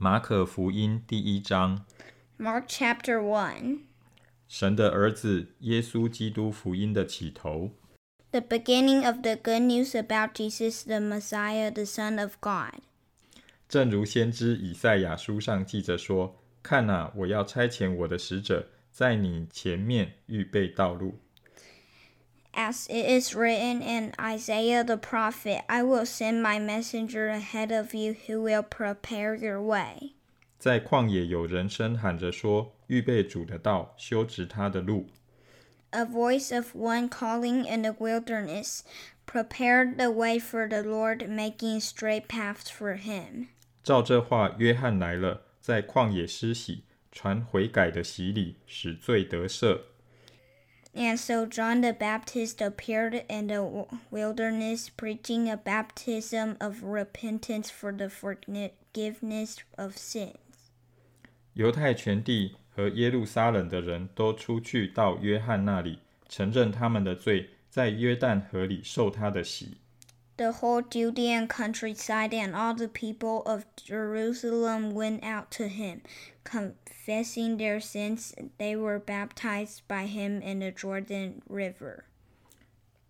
马可福音第一章，Mark chapter One，神的儿子耶稣基督福音的起头。The beginning of the good news about Jesus the Messiah, the Son of God. 正如先知以赛亚书上记着说：“看哪，我要差遣我的使者，在你前面预备道路。As it is written in Isaiah the prophet, I will send my messenger ahead of you who will prepare your way. 在旷野有人声喊着说：预备主的道，修直他的路。 A voice of one calling in the wilderness, Prepare the way for the Lord, making straight paths for him. 照这话，约翰来了，在旷野施洗，传悔改的洗礼，使罪得赦。 And so John the Baptist appeared in the w- wilderness, preaching a baptism of repentance for the forgiveness of sins. 犹太全地和耶路撒冷的人都出去到约翰那里，承认他们的罪，在约旦河里受他的洗。 The whole Judean countryside and all the people of Jerusalem went out to him, confessing their sins. They were baptized by him in the Jordan River.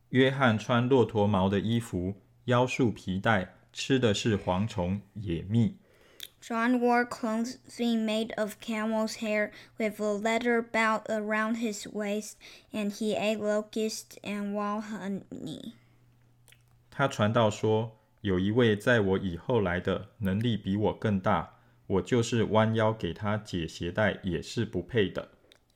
约翰穿骆驼毛的衣服，腰束皮带，吃的是蝗虫、野蜜。 John wore clothing made of camel's hair with a leather belt around his waist, and he ate locusts and wild honey. 他传道说：“有一位在我以后来的，能力比我更大，我就是弯腰给他解鞋带，也是不配的。”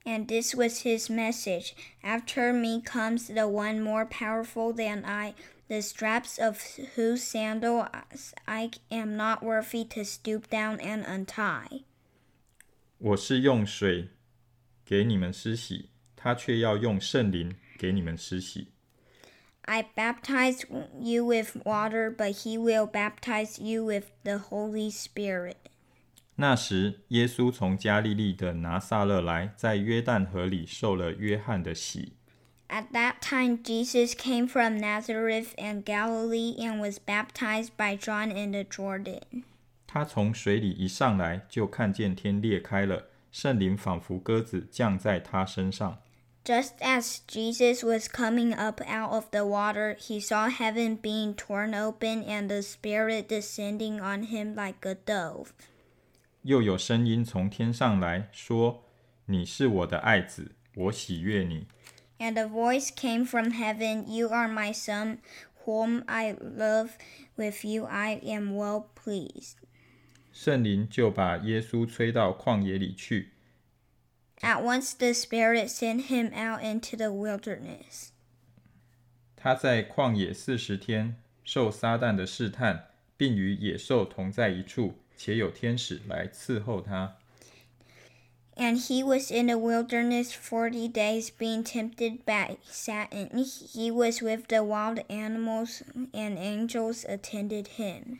And this was his message After me comes the one more powerful than I, the straps of whose sandals I am not worthy to stoop down and untie. 我是用水给你们施洗，他却要用圣灵给你们施洗。I baptize you with water, but he will baptize you with the Holy Spirit. 那时，耶稣从加利利的拿撒勒来，在约旦河里受了约翰的洗。 At that time, Jesus came from Nazareth in Galilee and was baptized by John in the Jordan. 他从水里一上来，就看见天裂开了，圣灵仿佛鸽子降在他身上。 Just as Jesus was coming up out of the water, he saw heaven being torn open and the Spirit descending on him like a dove. 又有声音从天上来说：“你是我的爱子，我喜悦你。 And a voice came from heaven You are my Son, whom I love. With you I am well pleased. ”圣灵就把耶稣吹到旷野里去。 At once the Spirit sent him out into the wilderness. 他在旷野四十天，受撒旦的试探，并与野兽同在一处，且有天使来伺候他。 And he was in the wilderness forty days, being tempted by Satan. He was with the wild animals, and angels attended him.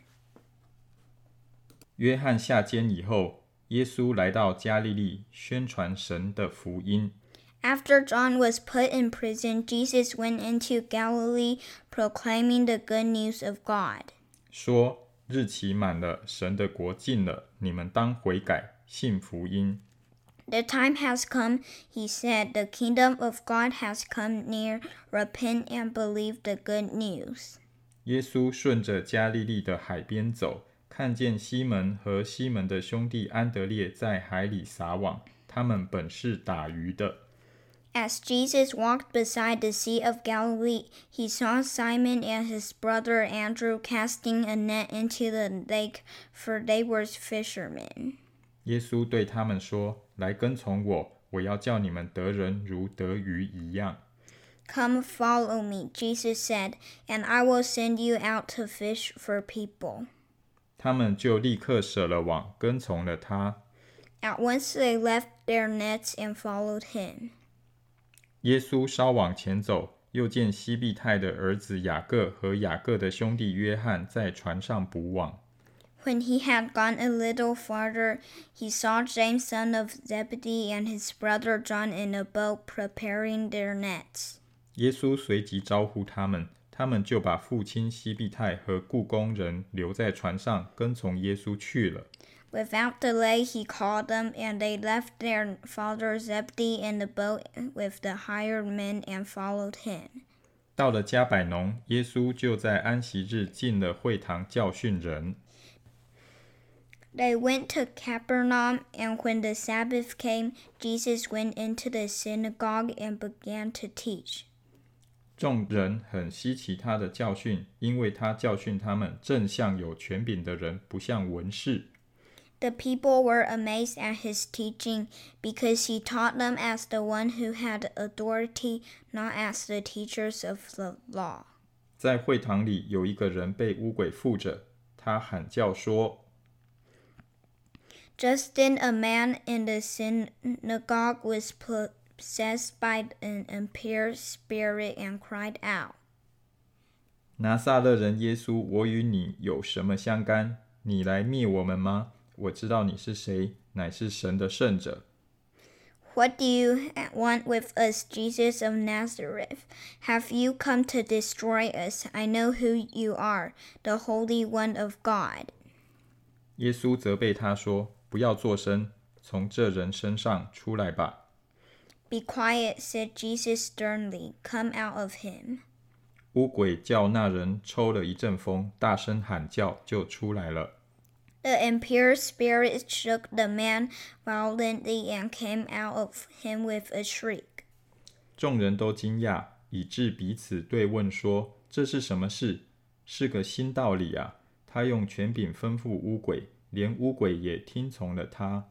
约翰下监以后， 耶稣来到加利利，宣传神的福音。 After John was put in prison, Jesus went into Galilee, proclaiming the good news of God. 说日期满了，神的国近了，你们当悔改，信福音。 The time has come, he said. The kingdom of God has come near. Repent and believe the good news. 耶稣顺着加利利的海边走， 看见西门和西门的兄弟安德烈在海里撒网，他们本是打鱼的。As Jesus walked beside the Sea of Galilee, he saw Simon and his brother Andrew casting a net into the lake, for they were fishermen. 耶稣对他们说：“来跟从我，我要叫你们得人如得鱼一样。” Come follow me, Jesus said, and I will send you out to fish for people. 他们就立刻舍了网，跟从了他。 At once they left their nets and followed him. 耶稣稍往前走，又见西庇太的儿子雅各和雅各的兄弟约翰在船上捕网。 When he had gone a little farther, he saw James, son of Zebedee, and his brother John in a boat preparing their nets. 耶稣随即招呼他们， 他们就把父亲西庇太和雇工人留在船上，跟从耶稣去了。Without delay, he called them, and they left their father Zebedee in the boat with the hired men and followed him. 到了加百农，耶稣就在安息日进了会堂教训人。They went to Capernaum, and when the Sabbath came, Jesus went into the synagogue and began to teach. 众人很稀奇他的教训，因为他教训他们正像有权柄的人，不像文士。 The people were amazed at his teaching because he taught them as the one who had authority, not as the teachers of the law. 在会堂里有一个人被污鬼附着，他喊叫说 Just then, a man in the synagogue was possessed by an impure spirit and cried out,：“ 拿撒勒人耶稣，我与你有什么相干？你来灭我们吗？我知道你是谁，乃是神的圣者。 What do you want with us, Jesus of Nazareth? Have you come to destroy us? I know who you are, the Holy One of God. ”耶稣责备他说：“不要作声，从这人身上出来吧。 Be quiet, said Jesus sternly. Come out of him. ”乌鬼叫那人抽了一阵风，大声喊叫，就出来了。The impure spirit shook the man violently and came out of him with a shriek. 众人都惊讶，以致彼此对问说：“这是什么事？是个新道理啊！他用权柄吩咐乌鬼，连乌鬼也听从了他。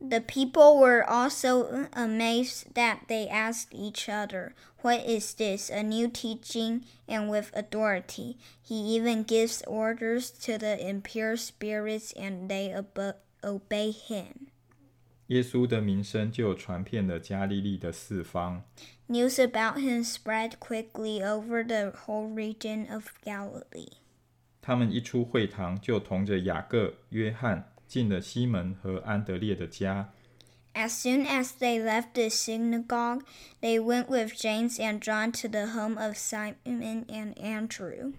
The people were also amazed that they asked each other, What is this? A new teaching and with authority. He even gives orders to the impure spirits and they obe- obey him. 耶稣的名声就传遍了加利利的四方。 News about him spread quickly over the whole region of Galilee. 他们一出会堂，就同着雅各、约翰 进了西门和安德烈的家。As soon as they left the synagogue, they went with James and John to the home of Simon and Andrew.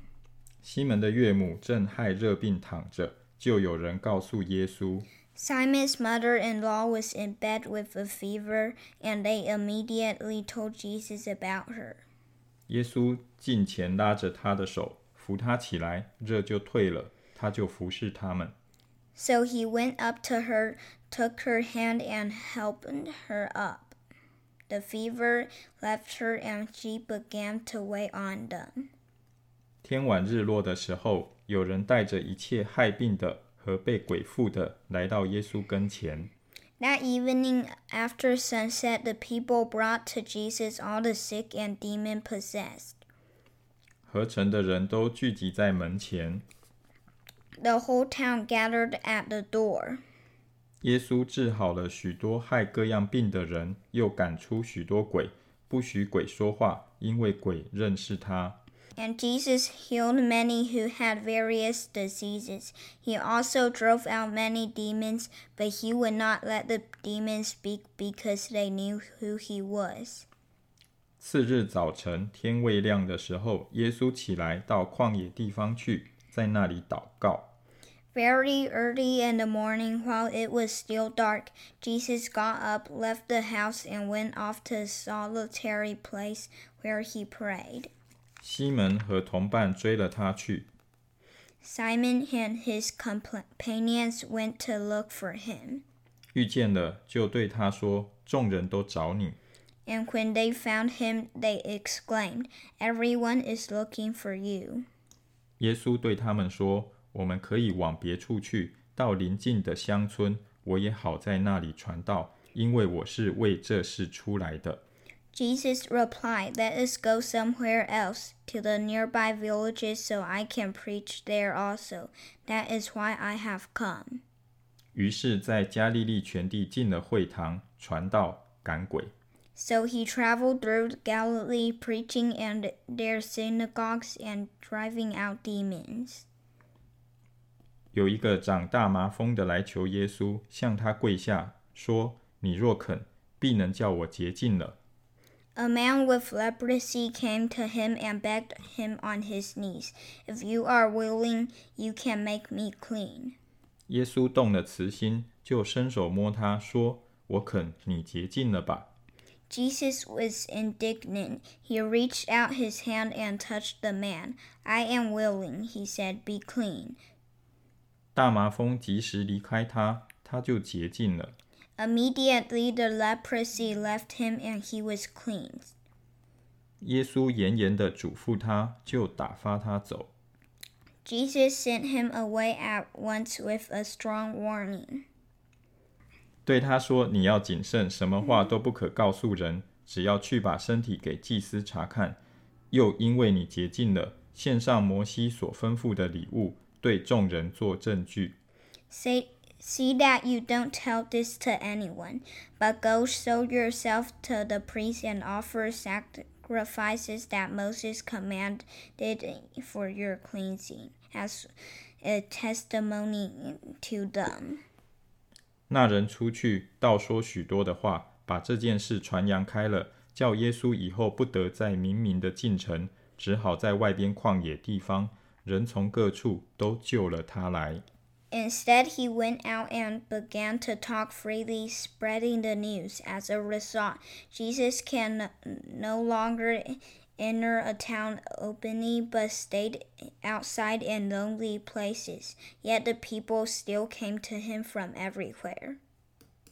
西门的岳母正害热病躺着，就有人告诉耶稣。Simon's mother in law was in bed with a fever, and they immediately told Jesus about her. 耶稣近前拉着她的手，扶她起来，热就退了，他就服侍他们。So he went up to her, took her hand, and helped her up. The fever left her, and she began to wait on them. 天晚日落的时候，有人带着一切害病的和被鬼附的来到耶稣跟前。 That evening, after sunset, the people brought to Jesus all the sick and demon possessed. 合城的人都聚集在门前。 The whole town gathered at the door. 耶稣治好了许多害各样病的人，又赶出许多鬼，不许鬼说话，因为鬼认识他。 And Jesus healed many who had various diseases. He also drove out many demons, but he would not let the demons speak because they knew who he was. 次日早晨，天未亮的时候，耶稣起来到旷野地方去，在那里祷告。 Very early in the morning, while it was still dark, Jesus got up, left the house, and went off to a solitary place where he prayed. 西门和同伴追了他去， Simon and his companions went to look for him. 遇见了，就对他说：“众人都找你。 And when they found him, they exclaimed, Everyone is looking for you. ”耶稣对他们说：“ 我们可以往别处去，到邻近的乡村，我也好在那里传道，因为我是为这事出来的。” Jesus replied, Let us go somewhere else, to the nearby villages, so I can preach there also. That is why I have come. 于是，在加利利全地进了会堂，传道赶鬼。 So he traveled through Galilee, preaching in their synagogues and driving out demons. 有一个长大麻风的来求耶稣，向他跪下，说：“你若肯，必能叫我洁净了。” A man with leprosy came to him and begged him on his knees, If you are willing, you can make me clean. 耶稣动了慈心，就伸手摸他，说：“我肯，你洁净了吧。” Jesus was indignant. He reached out his hand and touched the man. I am willing, he said, be clean. 大麻风及时离开他，他就洁净了。Immediately the leprosy left him and he was cleansed. 耶稣严严的嘱咐他，就打发他走。Jesus sent him away at once with a strong warning. 对他说：“你要谨慎，什么话都不可告诉人，只要去把身体给祭司查看。又因为你洁净了，献上摩西所吩咐的礼物，对众人做证据。” Say, see that you don't tell this to anyone, but go show yourself to the priest and offer sacrifices that Moses commanded for your cleansing, as a testimony to them. 那人出去，道说许多的话，把这件事传扬开了，叫耶稣以后不得再明明的进城，只好在外边旷野地方，人从各处都救了他来。Instead, he went out and began to talk freely, spreading the news. As a result, Jesus can no longer enter a town openly, but stayed outside in lonely places. Yet the people still came to him from everywhere.